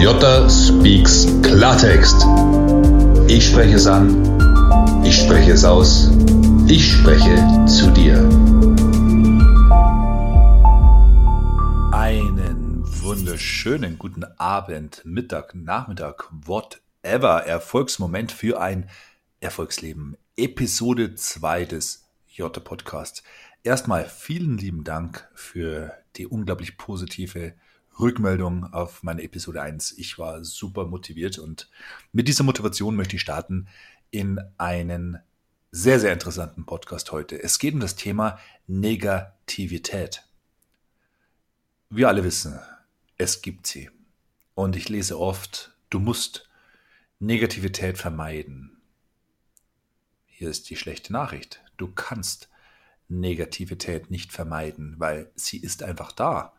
Jota Speaks Klartext. Ich spreche es an, ich spreche es aus, ich spreche zu dir. Einen wunderschönen guten Abend, Mittag, Nachmittag, whatever. Erfolgsmoment für ein Erfolgsleben. Episode 2 des Jota Podcasts. Erstmal vielen lieben Dank für die unglaublich positive Rückmeldung auf meine Episode 1. Ich war super motiviert und mit dieser Motivation möchte ich starten in einen sehr, sehr interessanten Podcast heute. Es geht um das Thema Negativität. Wir alle wissen, es gibt sie. Und ich lese oft, du musst Negativität vermeiden. Hier ist die schlechte Nachricht. Du kannst Negativität nicht vermeiden, weil sie ist einfach da.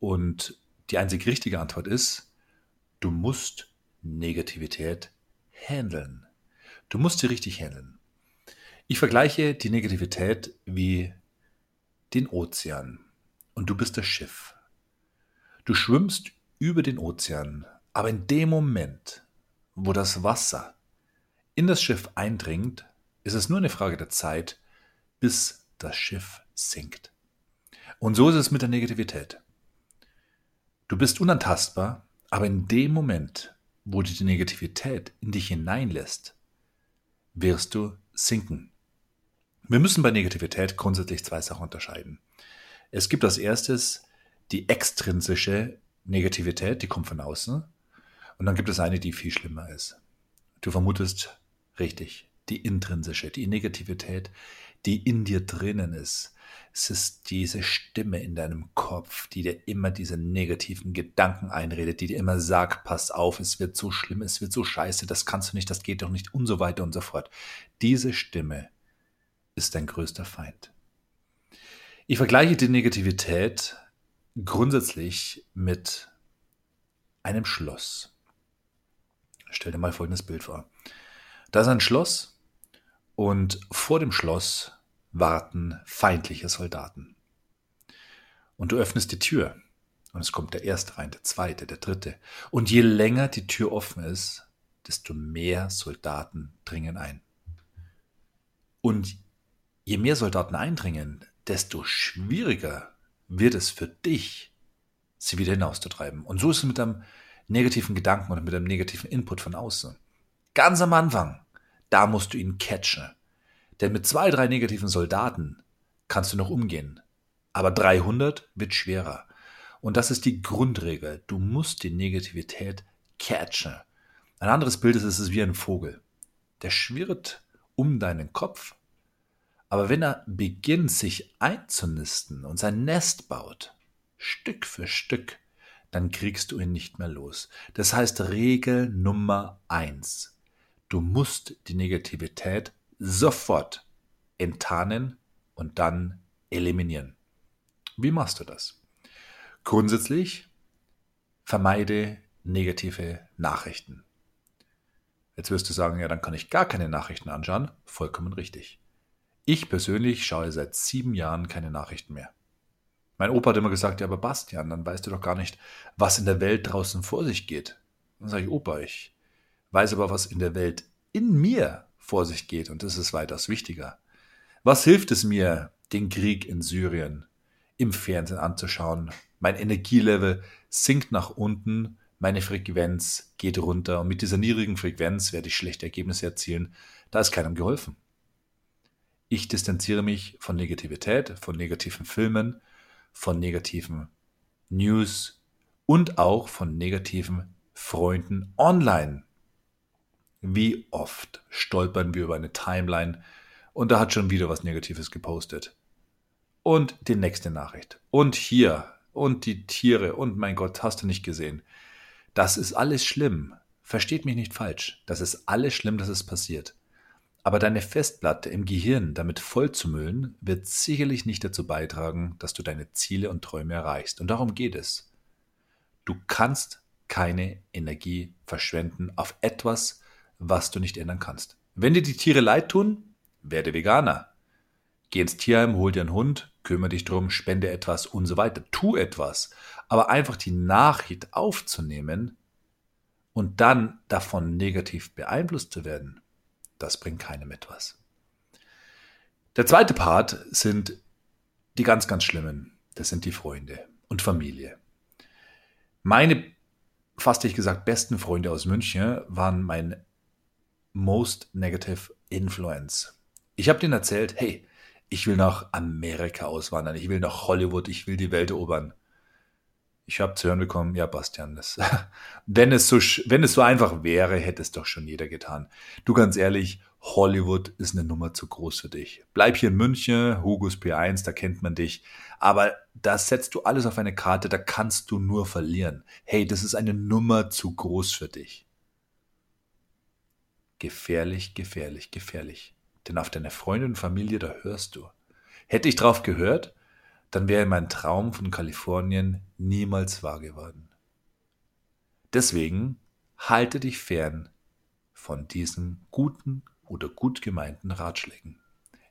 Und die einzig richtige Antwort ist, du musst Negativität handeln. Du musst sie richtig handeln. Ich vergleiche die Negativität wie den Ozean und du bist das Schiff. Du schwimmst über den Ozean, aber in dem Moment, wo das Wasser in das Schiff eindringt, ist es nur eine Frage der Zeit, bis das Schiff sinkt. Und so ist es mit der Negativität. Du bist unantastbar, aber in dem Moment, wo du die Negativität in dich hineinlässt, wirst du sinken. Wir müssen bei Negativität grundsätzlich zwei Sachen unterscheiden. Es gibt als erstes die extrinsische Negativität, die kommt von außen. Und dann gibt es eine, die viel schlimmer ist. Du vermutest richtig, die intrinsische, die Negativität, die in dir drinnen ist. Es ist diese Stimme in deinem Kopf, die dir immer diese negativen Gedanken einredet, die dir immer sagt, pass auf, es wird so schlimm, es wird so scheiße, das kannst du nicht, das geht doch nicht und so weiter und so fort. Diese Stimme ist dein größter Feind. Ich vergleiche die Negativität grundsätzlich mit einem Schloss. Stell dir mal folgendes Bild vor. Da ist ein Schloss und vor dem Schloss warten feindliche Soldaten. Und du öffnest die Tür und es kommt der erste rein, der zweite, der dritte. Und je länger die Tür offen ist, desto mehr Soldaten dringen ein. Und je mehr Soldaten eindringen, desto schwieriger wird es für dich, sie wieder hinauszutreiben. Und so ist es mit einem negativen Gedanken oder mit einem negativen Input von außen. Ganz am Anfang da musst du ihn catchen. Denn mit zwei, drei negativen Soldaten kannst du noch umgehen. Aber 300 wird schwerer. Und das ist die Grundregel. Du musst die Negativität catchen. Ein anderes Bild ist, es ist wie ein Vogel. Der schwirrt um deinen Kopf. Aber wenn er beginnt, sich einzunisten und sein Nest baut, Stück für Stück, dann kriegst du ihn nicht mehr los. Das heißt Regel Nummer eins. Du musst die Negativität sofort enttarnen und dann eliminieren. Wie machst du das? Grundsätzlich vermeide negative Nachrichten. Jetzt wirst du sagen, ja, dann kann ich gar keine Nachrichten anschauen. Vollkommen richtig. Ich persönlich schaue seit sieben Jahren keine Nachrichten mehr. Mein Opa hat immer gesagt, ja, aber Bastian, dann weißt du doch gar nicht, was in der Welt draußen vor sich geht. Dann sage ich, Opa, ich weiß aber, was in der Welt in mir vor sich geht und das ist weitaus wichtiger. Was hilft es mir, den Krieg in Syrien im Fernsehen anzuschauen? Mein Energielevel sinkt nach unten, meine Frequenz geht runter und mit dieser niedrigen Frequenz werde ich schlechte Ergebnisse erzielen. Da ist keinem geholfen. Ich distanziere mich von Negativität, von negativen Filmen, von negativen News und auch von negativen Freunden online. Wie oft stolpern wir über eine Timeline und da hat schon wieder was Negatives gepostet. Und die nächste Nachricht. Und hier. Und die Tiere. Und mein Gott, hast du nicht gesehen. Das ist alles schlimm. Versteht mich nicht falsch. Das ist alles schlimm, dass es passiert. Aber deine Festplatte im Gehirn damit vollzumüllen, wird sicherlich nicht dazu beitragen, dass du deine Ziele und Träume erreichst. Und darum geht es. Du kannst keine Energie verschwenden auf etwas, was du nicht ändern kannst. Wenn dir die Tiere leid tun, werde Veganer. Geh ins Tierheim, hol dir einen Hund, kümmere dich drum, spende etwas und so weiter. Tu etwas. Aber einfach die Nachricht aufzunehmen, und dann davon negativ beeinflusst zu werden, das bringt keinem etwas. Der zweite Part sind die ganz, ganz schlimmen. Das sind die Freunde und Familie. Meine, fast ich gesagt, besten Freunde aus München waren mein most negative influence. Ich habe denen erzählt, hey, ich will nach Amerika auswandern, ich will nach Hollywood, ich will die Welt erobern. Ich habe zu hören bekommen, ja, Bastian, das, wenn, es so, wenn es so einfach wäre, hätte es doch schon jeder getan. Du ganz ehrlich, Hollywood ist eine Nummer zu groß für dich. Bleib hier in München, Hugos P1, da kennt man dich. Aber da setzt du alles auf eine Karte, da kannst du nur verlieren. Hey, das ist eine Nummer zu groß für dich. Gefährlich, gefährlich, gefährlich. Denn auf deine Freunde und Familie, da hörst du. Hätte ich drauf gehört, dann wäre mein Traum von Kalifornien niemals wahr geworden. Deswegen halte dich fern von diesen guten oder gut gemeinten Ratschlägen.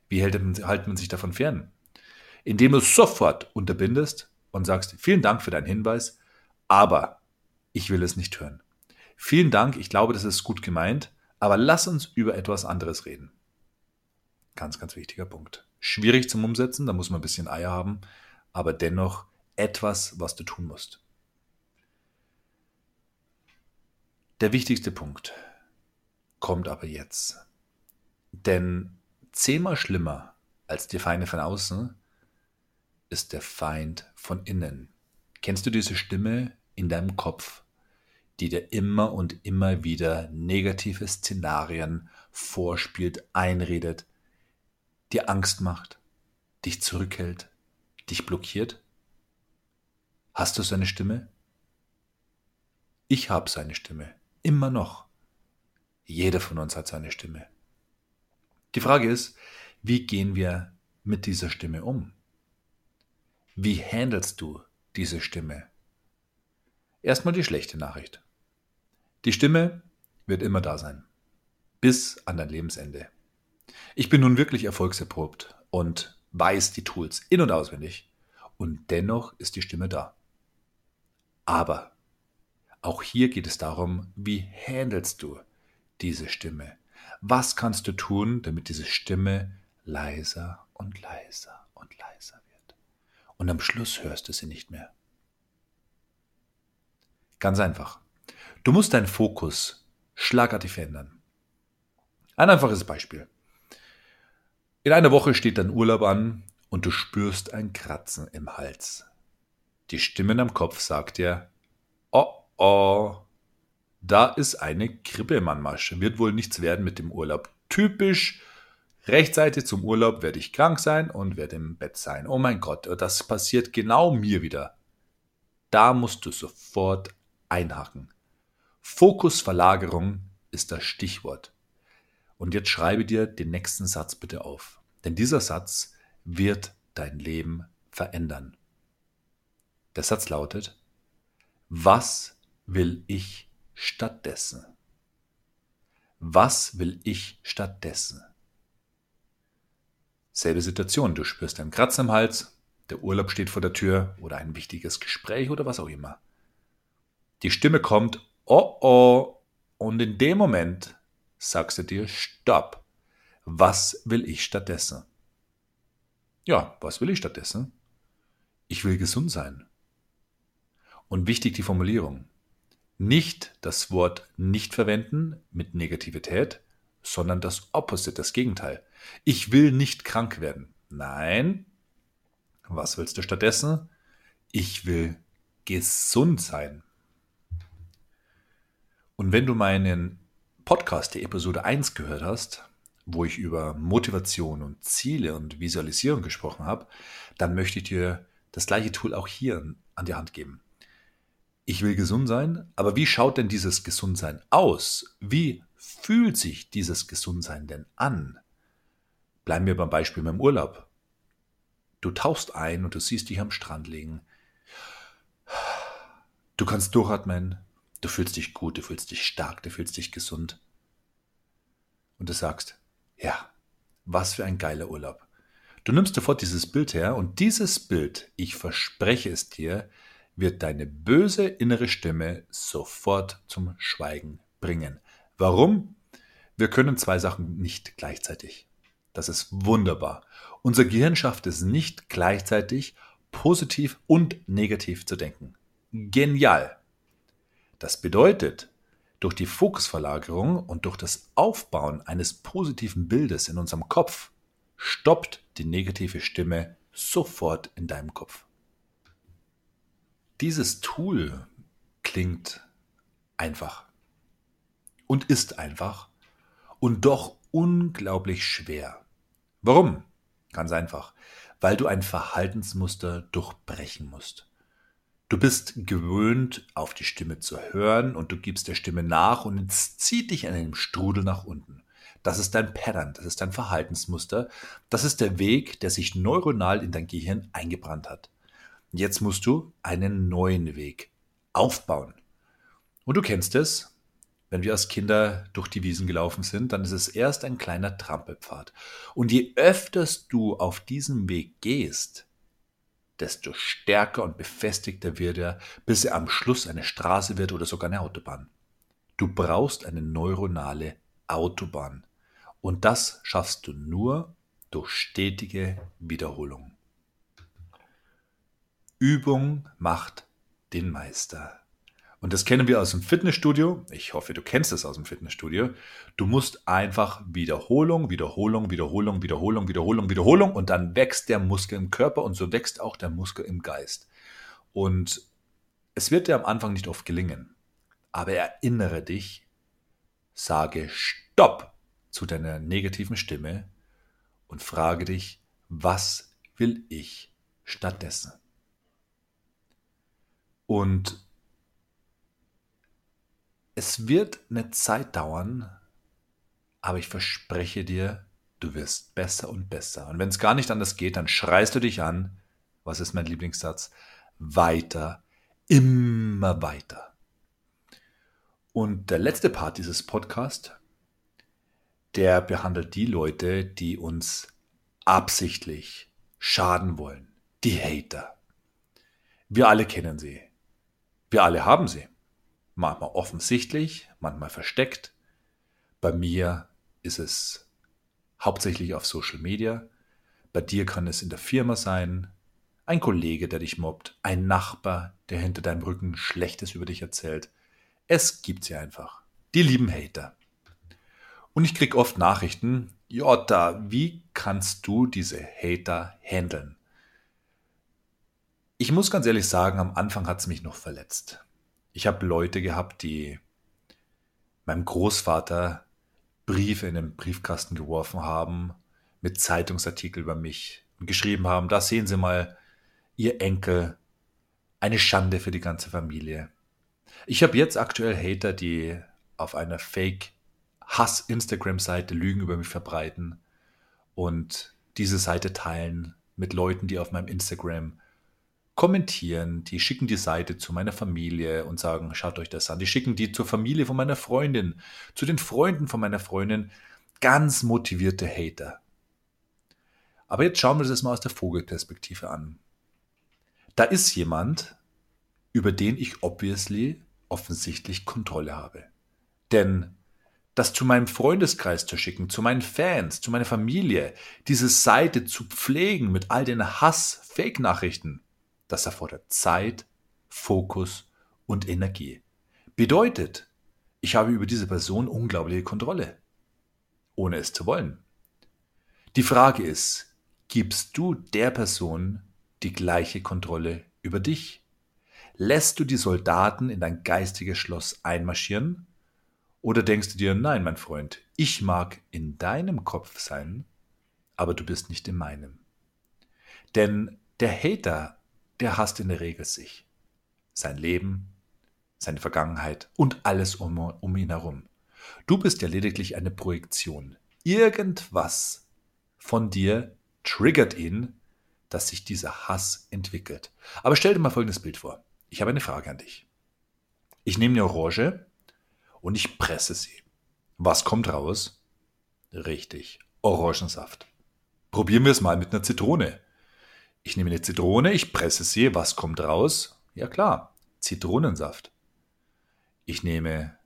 Wie hält man, hält man sich davon fern? Indem du sofort unterbindest und sagst, vielen Dank für deinen Hinweis, aber ich will es nicht hören. Vielen Dank, ich glaube, das ist gut gemeint, aber lass uns über etwas anderes reden. Ganz, ganz wichtiger Punkt. Schwierig zum Umsetzen, da muss man ein bisschen Eier haben, aber dennoch etwas, was du tun musst. Der wichtigste Punkt kommt aber jetzt. Denn zehnmal schlimmer als die Feinde von außen ist der Feind von innen. Kennst du diese Stimme in deinem Kopf, die dir immer und immer wieder negative Szenarien vorspielt, einredet, dir Angst macht, dich zurückhält, dich blockiert? Hast du seine Stimme? Ich habe seine Stimme, immer noch. Jeder von uns hat seine Stimme. Die Frage ist, wie gehen wir mit dieser Stimme um? Wie handelst du diese Stimme? Erstmal die schlechte Nachricht. Die Stimme wird immer da sein. Bis an dein Lebensende. Ich bin nun wirklich erfolgserprobt und weiß die Tools in und auswendig. Und dennoch ist die Stimme da. Aber auch hier geht es darum, wie handelst du diese Stimme? Was kannst du tun, damit diese Stimme leiser und leiser und leiser wird? Und am Schluss hörst du sie nicht mehr. Ganz einfach. Du musst deinen Fokus schlagartig verändern. Ein einfaches Beispiel. In einer Woche steht dein Urlaub an und du spürst ein Kratzen im Hals. Die Stimme am Kopf sagt dir, oh oh, da ist eine Kribbelmannmasche. Wird wohl nichts werden mit dem Urlaub. Typisch. Rechtzeitig zum Urlaub werde ich krank sein und werde im Bett sein. Oh mein Gott, das passiert genau mir wieder. Da musst du sofort einhaken. Fokusverlagerung ist das Stichwort. Und jetzt schreibe dir den nächsten Satz bitte auf. Denn dieser Satz wird dein Leben verändern. Der Satz lautet, was will ich stattdessen? Was will ich stattdessen? Selbe Situation, du spürst einen Kratzen im Hals, der Urlaub steht vor der Tür oder ein wichtiges Gespräch oder was auch immer. Die Stimme kommt, oh oh, und in dem Moment sagst du dir, stopp. Was will ich stattdessen? Ja, was will ich stattdessen? Ich will gesund sein. Und wichtig die Formulierung. Nicht das Wort nicht verwenden mit Negativität, sondern das Opposite, das Gegenteil. Ich will nicht krank werden. Nein. Was willst du stattdessen? Ich will gesund sein. Und wenn du meinen Podcast, die Episode 1 gehört hast, wo ich über Motivation und Ziele und Visualisierung gesprochen habe, dann möchte ich dir das gleiche Tool auch hier an die Hand geben. Ich will gesund sein, aber wie schaut denn dieses Gesundsein aus? Wie fühlt sich dieses Gesundsein denn an? Bleiben wir beim Beispiel mit dem Urlaub. Du tauchst ein und du siehst dich am Strand liegen. Du kannst durchatmen, Du fühlst dich gut, du fühlst dich stark, du fühlst dich gesund. Und du sagst, ja, was für ein geiler Urlaub. Du nimmst sofort dieses Bild her und dieses Bild, ich verspreche es dir, wird deine böse innere Stimme sofort zum Schweigen bringen. Warum? Wir können zwei Sachen nicht gleichzeitig. Das ist wunderbar. Unser Gehirn schafft es nicht gleichzeitig positiv und negativ zu denken. Genial. Das bedeutet, durch die Fokusverlagerung und durch das Aufbauen eines positiven Bildes in unserem Kopf stoppt die negative Stimme sofort in deinem Kopf. Dieses Tool klingt einfach und ist einfach und doch unglaublich schwer. Warum? Ganz einfach, weil du ein Verhaltensmuster durchbrechen musst. Du bist gewöhnt, auf die Stimme zu hören und du gibst der Stimme nach und es zieht dich in einem Strudel nach unten. Das ist dein Pattern, das ist dein Verhaltensmuster, das ist der Weg, der sich neuronal in dein Gehirn eingebrannt hat. Jetzt musst du einen neuen Weg aufbauen. Und du kennst es, wenn wir als Kinder durch die Wiesen gelaufen sind, dann ist es erst ein kleiner Trampelpfad. Und je öfters du auf diesem Weg gehst, desto stärker und befestigter wird er, bis er am Schluss eine Straße wird oder sogar eine Autobahn. Du brauchst eine neuronale Autobahn. Und das schaffst du nur durch stetige Wiederholung. Übung macht den Meister. Und das kennen wir aus dem Fitnessstudio. Ich hoffe, du kennst es aus dem Fitnessstudio. Du musst einfach Wiederholung, Wiederholung, Wiederholung, Wiederholung, Wiederholung, Wiederholung und dann wächst der Muskel im Körper und so wächst auch der Muskel im Geist. Und es wird dir am Anfang nicht oft gelingen. Aber erinnere dich, sage Stopp zu deiner negativen Stimme und frage dich, was will ich stattdessen? Und es wird eine Zeit dauern, aber ich verspreche dir, du wirst besser und besser. Und wenn es gar nicht anders geht, dann schreist du dich an. Was ist mein Lieblingssatz? Weiter, immer weiter. Und der letzte Part dieses Podcasts, der behandelt die Leute, die uns absichtlich schaden wollen. Die Hater. Wir alle kennen sie. Wir alle haben sie. Manchmal offensichtlich, manchmal versteckt. Bei mir ist es hauptsächlich auf Social Media. Bei dir kann es in der Firma sein, ein Kollege, der dich mobbt, ein Nachbar, der hinter deinem Rücken Schlechtes über dich erzählt. Es gibt sie einfach. Die lieben Hater. Und ich krieg oft Nachrichten, Jota, wie kannst du diese Hater handeln? Ich muss ganz ehrlich sagen, am Anfang hat es mich noch verletzt. Ich habe Leute gehabt, die meinem Großvater Briefe in den Briefkasten geworfen haben, mit Zeitungsartikel über mich und geschrieben haben, da sehen Sie mal, Ihr Enkel, eine Schande für die ganze Familie. Ich habe jetzt aktuell Hater, die auf einer Fake-Hass-Instagram-Seite Lügen über mich verbreiten und diese Seite teilen mit Leuten, die auf meinem Instagram kommentieren, die schicken die Seite zu meiner Familie und sagen, schaut euch das an. Die schicken die zur Familie von meiner Freundin, zu den Freunden von meiner Freundin. Ganz motivierte Hater. Aber jetzt schauen wir das mal aus der Vogelperspektive an. Da ist jemand, über den ich obviously, offensichtlich Kontrolle habe. Denn das zu meinem Freundeskreis zu schicken, zu meinen Fans, zu meiner Familie, diese Seite zu pflegen mit all den Hass-Fake-Nachrichten, das erfordert Zeit, Fokus und Energie. Bedeutet, ich habe über diese Person unglaubliche Kontrolle, ohne es zu wollen. Die Frage ist, gibst du der Person die gleiche Kontrolle über dich? Lässt du die Soldaten in dein geistiges Schloss einmarschieren? Oder denkst du dir, nein, mein Freund, ich mag in deinem Kopf sein, aber du bist nicht in meinem? Denn der Hater der hasst in der Regel sich, sein Leben, seine Vergangenheit und alles um, um ihn herum. Du bist ja lediglich eine Projektion. Irgendwas von dir triggert ihn, dass sich dieser Hass entwickelt. Aber stell dir mal folgendes Bild vor. Ich habe eine Frage an dich. Ich nehme eine Orange und ich presse sie. Was kommt raus? Richtig, Orangensaft. Probieren wir es mal mit einer Zitrone. Ich nehme eine Zitrone, ich presse sie, was kommt raus? Ja klar, Zitronensaft. Ich nehme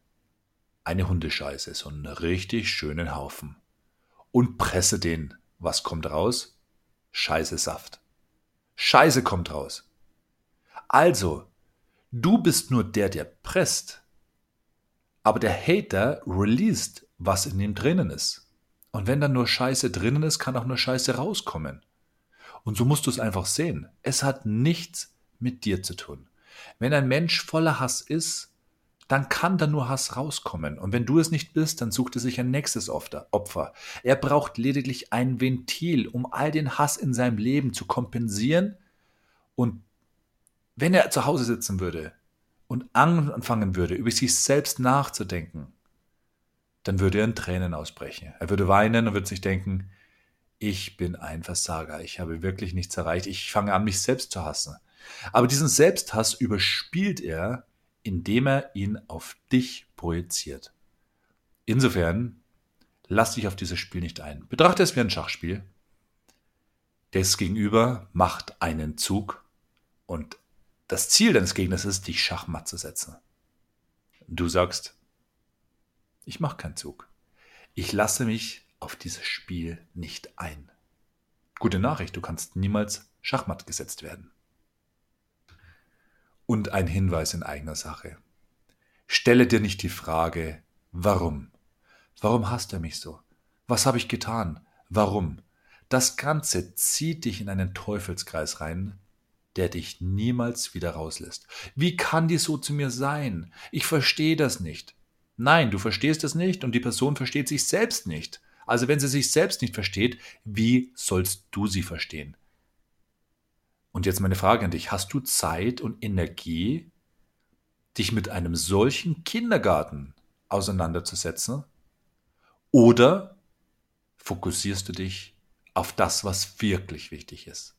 eine Hundescheiße, so einen richtig schönen Haufen und presse den. Was kommt raus? Scheiße Saft. Scheiße kommt raus. Also, du bist nur der, der presst. Aber der Hater released, was in ihm drinnen ist. Und wenn dann nur Scheiße drinnen ist, kann auch nur Scheiße rauskommen. Und so musst du es einfach sehen. Es hat nichts mit dir zu tun. Wenn ein Mensch voller Hass ist, dann kann da nur Hass rauskommen. Und wenn du es nicht bist, dann sucht er sich ein nächstes Opfer. Er braucht lediglich ein Ventil, um all den Hass in seinem Leben zu kompensieren. Und wenn er zu Hause sitzen würde und anfangen würde, über sich selbst nachzudenken, dann würde er in Tränen ausbrechen. Er würde weinen und würde sich denken, ich bin ein Versager, ich habe wirklich nichts erreicht, ich fange an, mich selbst zu hassen. Aber diesen Selbsthass überspielt er indem er ihn auf dich projiziert. Insofern, lass dich auf dieses Spiel nicht ein. Betrachte es wie ein Schachspiel. Das Gegenüber macht einen Zug und das Ziel deines Gegners ist, dich schachmatt zu setzen. Du sagst, ich mache keinen Zug. Ich lasse mich auf dieses Spiel nicht ein. Gute Nachricht, du kannst niemals schachmatt gesetzt werden und ein Hinweis in eigener Sache. Stelle dir nicht die Frage, warum? Warum hasst er mich so? Was habe ich getan? Warum? Das Ganze zieht dich in einen Teufelskreis rein, der dich niemals wieder rauslässt. Wie kann die so zu mir sein? Ich verstehe das nicht. Nein, du verstehst es nicht und die Person versteht sich selbst nicht. Also wenn sie sich selbst nicht versteht, wie sollst du sie verstehen? Und jetzt meine Frage an dich, hast du Zeit und Energie, dich mit einem solchen Kindergarten auseinanderzusetzen? Oder fokussierst du dich auf das, was wirklich wichtig ist?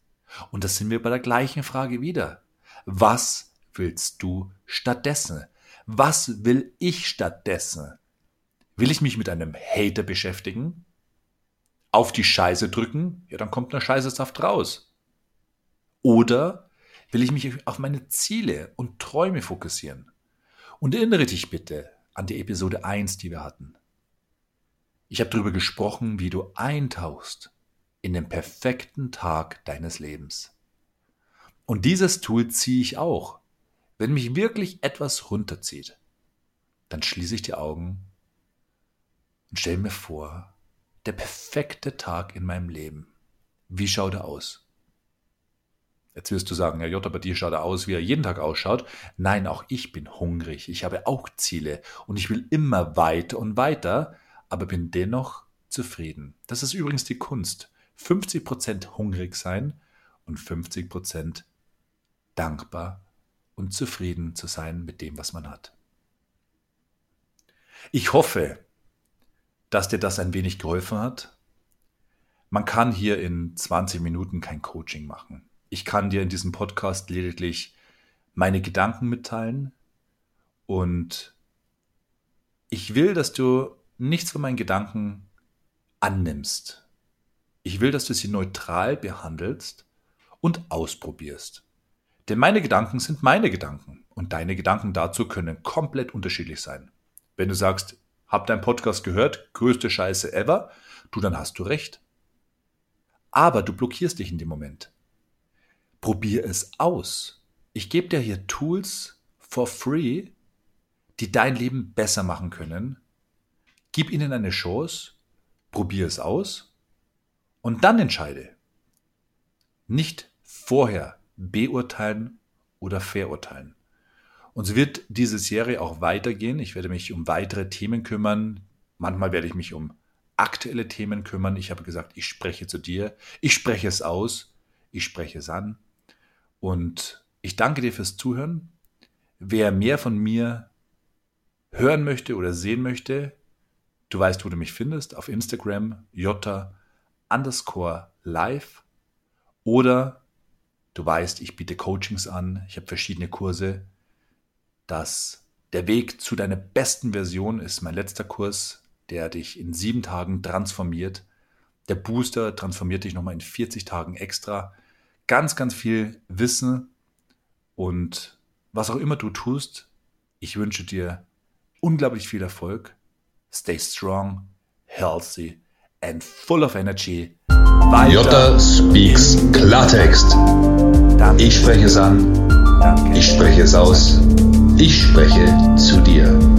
Und das sind wir bei der gleichen Frage wieder. Was willst du stattdessen? Was will ich stattdessen? Will ich mich mit einem Hater beschäftigen? Auf die Scheiße drücken? Ja, dann kommt eine Scheißesaft raus. Oder will ich mich auf meine Ziele und Träume fokussieren? Und erinnere dich bitte an die Episode 1, die wir hatten. Ich habe darüber gesprochen, wie du eintauchst in den perfekten Tag deines Lebens. Und dieses Tool ziehe ich auch. Wenn mich wirklich etwas runterzieht, dann schließe ich die Augen und stelle mir vor, der perfekte Tag in meinem Leben. Wie schaut er aus? Jetzt wirst du sagen, ja Jota, bei dir schaut er aus, wie er jeden Tag ausschaut. Nein, auch ich bin hungrig. Ich habe auch Ziele und ich will immer weiter und weiter, aber bin dennoch zufrieden. Das ist übrigens die Kunst. 50% hungrig sein und 50% dankbar und zufrieden zu sein mit dem, was man hat. Ich hoffe, dass dir das ein wenig geholfen hat. Man kann hier in 20 Minuten kein Coaching machen. Ich kann dir in diesem Podcast lediglich meine Gedanken mitteilen und ich will, dass du nichts von meinen Gedanken annimmst. Ich will, dass du sie neutral behandelst und ausprobierst. Denn meine Gedanken sind meine Gedanken und deine Gedanken dazu können komplett unterschiedlich sein. Wenn du sagst, hab dein Podcast gehört, größte Scheiße ever, du, dann hast du recht. Aber du blockierst dich in dem Moment. Probier es aus. Ich gebe dir hier Tools for free, die dein Leben besser machen können. Gib ihnen eine Chance, probier es aus und dann entscheide. Nicht vorher beurteilen oder verurteilen. Und so wird diese Serie auch weitergehen. Ich werde mich um weitere Themen kümmern. Manchmal werde ich mich um aktuelle Themen kümmern. Ich habe gesagt, ich spreche zu dir. Ich spreche es aus. Ich spreche es an. Und ich danke dir fürs Zuhören. Wer mehr von mir hören möchte oder sehen möchte, du weißt, wo du mich findest, auf Instagram, jota underscore live oder du weißt, ich biete Coachings an, ich habe verschiedene Kurse. Das, der Weg zu deiner besten Version ist mein letzter Kurs, der dich in sieben Tagen transformiert. Der Booster transformiert dich nochmal in 40 Tagen extra ganz, ganz viel Wissen und was auch immer du tust, ich wünsche dir unglaublich viel Erfolg. Stay strong, healthy and full of energy. Weiter Jota speaks Klartext. Ich spreche es an. Ich spreche es aus. Ich spreche zu dir.